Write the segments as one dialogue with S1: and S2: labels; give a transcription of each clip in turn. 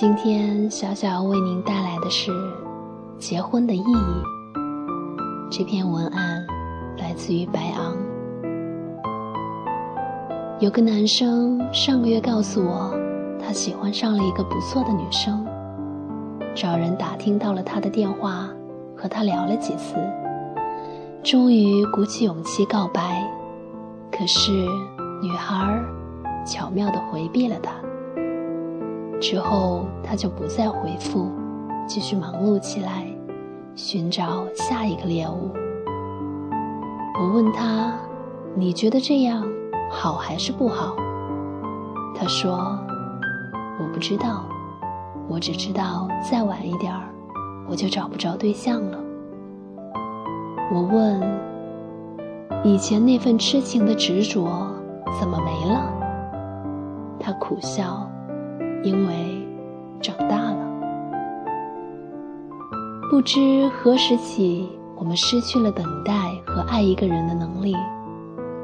S1: 今天小小要为您带来的是《结婚的意义》。这篇文案来自于白昂。有个男生上个月告诉我，他喜欢上了一个不错的女生，找人打听到了她的电话，和她聊了几次，终于鼓起勇气告白。可是女孩巧妙地回避了他。之后，他就不再回复，继续忙碌起来，寻找下一个猎物。我问他：“你觉得这样好还是不好？”他说：“我不知道，我只知道再晚一点儿，我就找不着对象了。”我问：“以前那份痴情的执着怎么没了？”他苦笑。因为长大了，不知何时起，我们失去了等待和爱一个人的能力。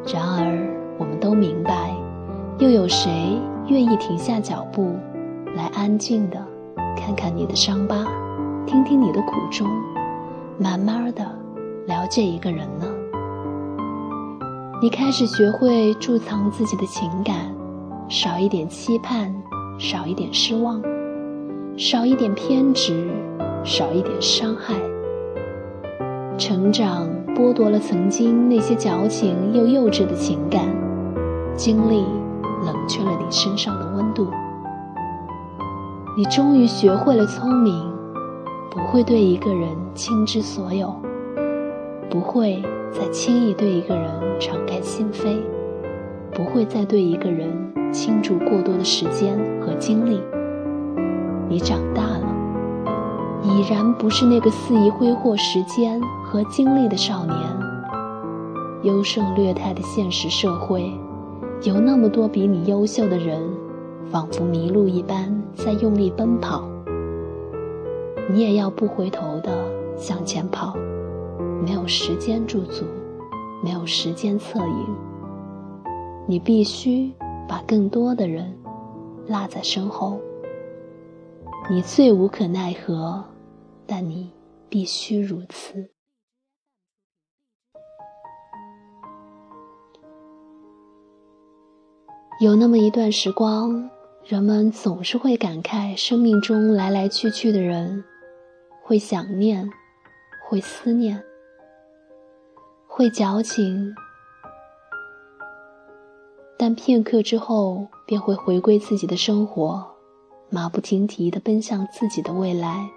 S1: 然而，我们都明白，又有谁愿意停下脚步，来安静的看看你的伤疤，听听你的苦衷，慢慢的了解一个人呢？你开始学会贮藏自己的情感，少一点期盼。少一点失望，少一点偏执，少一点伤害。成长剥夺了曾经那些矫情又幼稚的情感，经历冷却了你身上的温度。你终于学会了聪明，不会对一个人倾之所有，不会再轻易对一个人敞开心扉。不会再对一个人倾注过多的时间和精力。你长大了，已然不是那个肆意挥霍时间和精力的少年。优胜劣汰的现实社会，有那么多比你优秀的人，仿佛迷路一般在用力奔跑。你也要不回头的向前跑，没有时间驻足，没有时间侧影。你必须把更多的人落在身后。你最无可奈何，但你必须如此。有那么一段时光，人们总是会感慨生命中来来去去的人，会想念，会思念，会矫情。但片刻之后，便会回归自己的生活，马不停蹄地奔向自己的未来。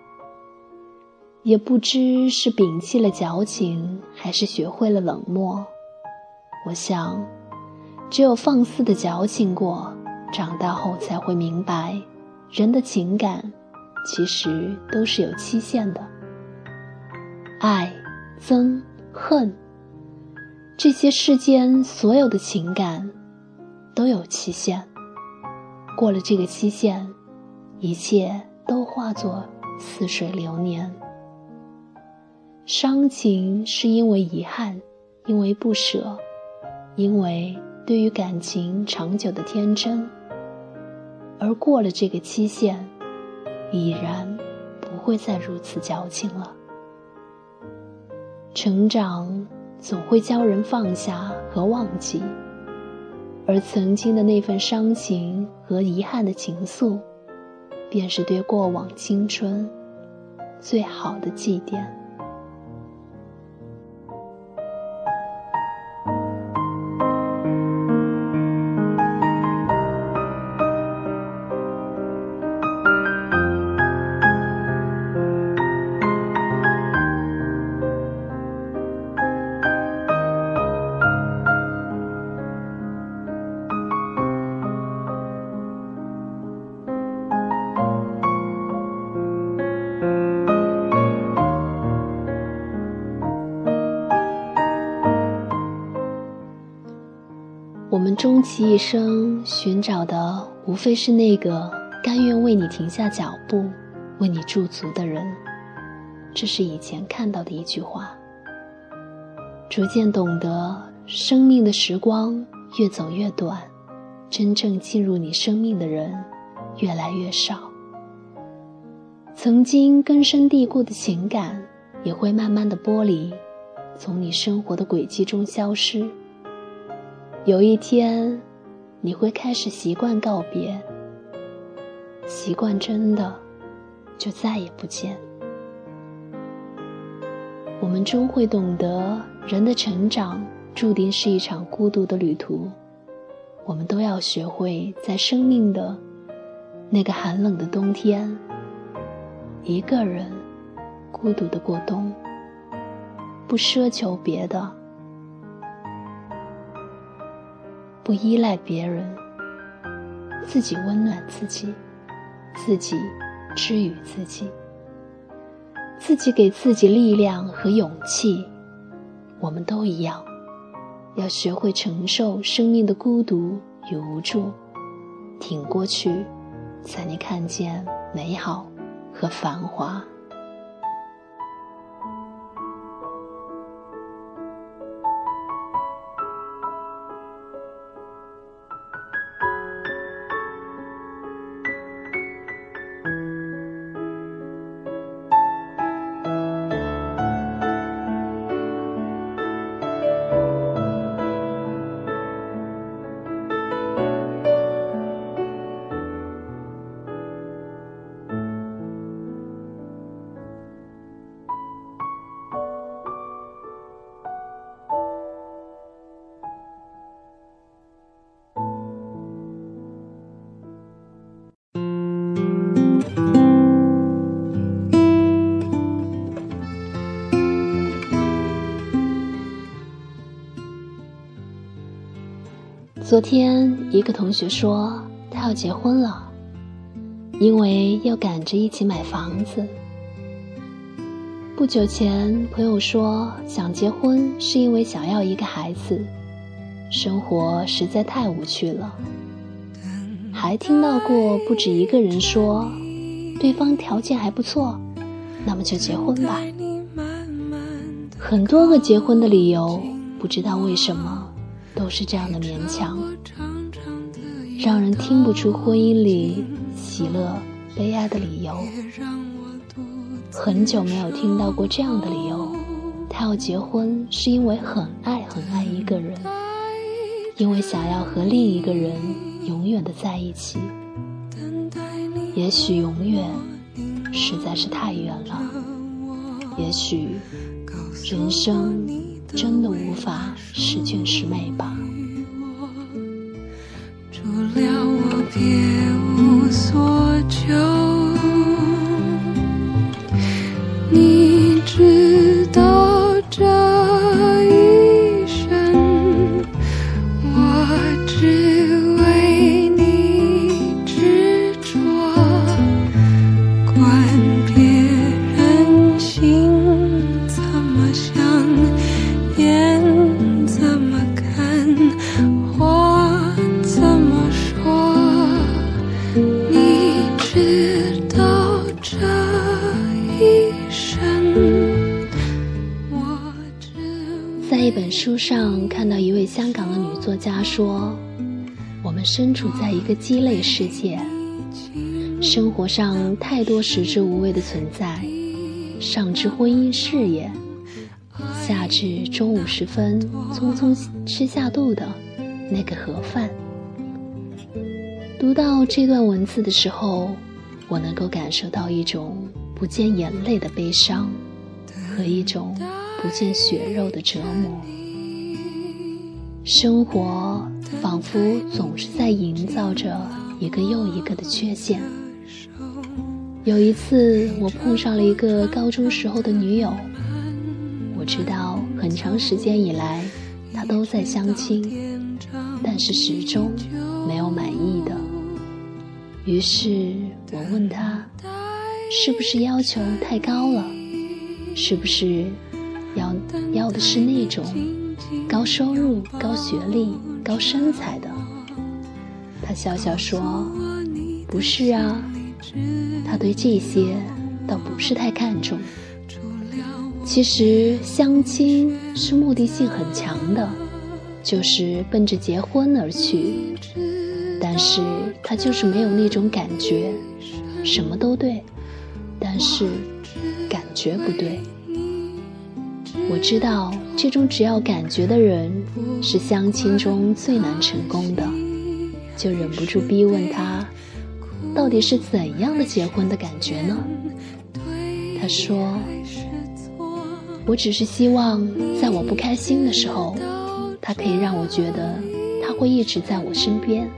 S1: 也不知是摒弃了矫情，还是学会了冷漠。我想，只有放肆的矫情过，长大后才会明白，人的情感其实都是有期限的。爱、憎、恨，这些世间所有的情感。都有期限，过了这个期限，一切都化作似水流年。伤情是因为遗憾，因为不舍，因为对于感情长久的天真。而过了这个期限，已然不会再如此矫情了。成长总会教人放下和忘记。而曾经的那份伤情和遗憾的情愫，便是对过往青春最好的祭奠。我们终其一生寻找的，无非是那个甘愿为你停下脚步、为你驻足的人。这是以前看到的一句话。逐渐懂得，生命的时光越走越短，真正进入你生命的人越来越少。曾经根深蒂固的情感也会慢慢的剥离，从你生活的轨迹中消失。有一天，你会开始习惯告别，习惯真的就再也不见。我们终会懂得，人的成长注定是一场孤独的旅途。我们都要学会在生命的那个寒冷的冬天，一个人孤独的过冬，不奢求别的，不依赖别人，自己温暖自己，自己治愈自己。自己给自己力量和勇气，我们都一样，要学会承受生命的孤独与无助，挺过去，才能看见美好和繁华。昨天，一个同学说他要结婚了，因为要赶着一起买房子。不久前，朋友说想结婚是因为想要一个孩子，生活实在太无趣了。还听到过不止一个人说，对方条件还不错，那么就结婚吧。很多个结婚的理由，不知道为什么。都是这样的勉强，让人听不出婚姻里喜乐、悲哀的理由。很久没有听到过这样的理由，他要结婚是因为很爱很爱一个人，因为想要和另一个人永远的在一起。也许永远实在是太远了，也许人生。真的无法十全十美吧。说：“我们身处在一个鸡肋世界，生活上太多食之无味的存在，上至婚姻事业，下至中午时分匆匆吃下肚的那个盒饭。”读到这段文字的时候，我能够感受到一种不见眼泪的悲伤，和一种不见血肉的折磨。生活仿佛总是在营造着一个又一个的缺陷。有一次，我碰上了一个高中时候的女友，我知道很长时间以来，她都在相亲，但是始终没有满意的。于是我问她，是不是要求太高了？是不是要要的是那种？高收入、高学历、高身材的，他笑笑说：“不是啊，他对这些倒不是太看重。其实相亲是目的性很强的，就是奔着结婚而去。但是他就是没有那种感觉，什么都对，但是感觉不对。我知道，这种只要感觉的人是相亲中最难成功的，就忍不住逼问他，到底是怎样的结婚的感觉呢？他说：“我只是希望，在我不开心的时候，他可以让我觉得他会一直在我身边。”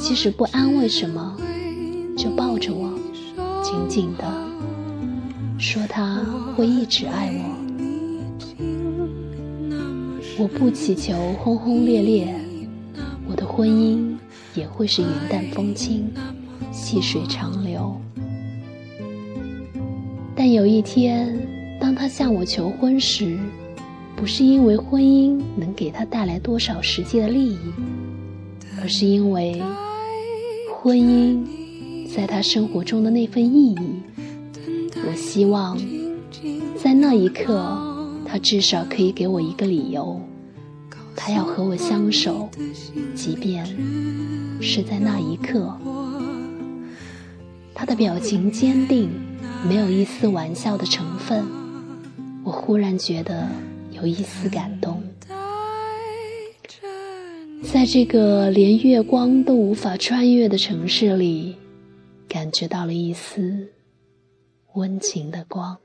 S1: 即使不安慰什么，就抱着我，紧紧的，说他会一直爱我。我不祈求轰轰烈烈，我的婚姻也会是云淡风轻，细水长流。但有一天，当他向我求婚时，不是因为婚姻能给他带来多少实际的利益，而是因为。婚姻在他生活中的那份意义，我希望在那一刻，他至少可以给我一个理由，他要和我相守，即便是在那一刻。他的表情坚定，没有一丝玩笑的成分，我忽然觉得有一丝感动。在这个连月光都无法穿越的城市里，感觉到了一丝温情的光。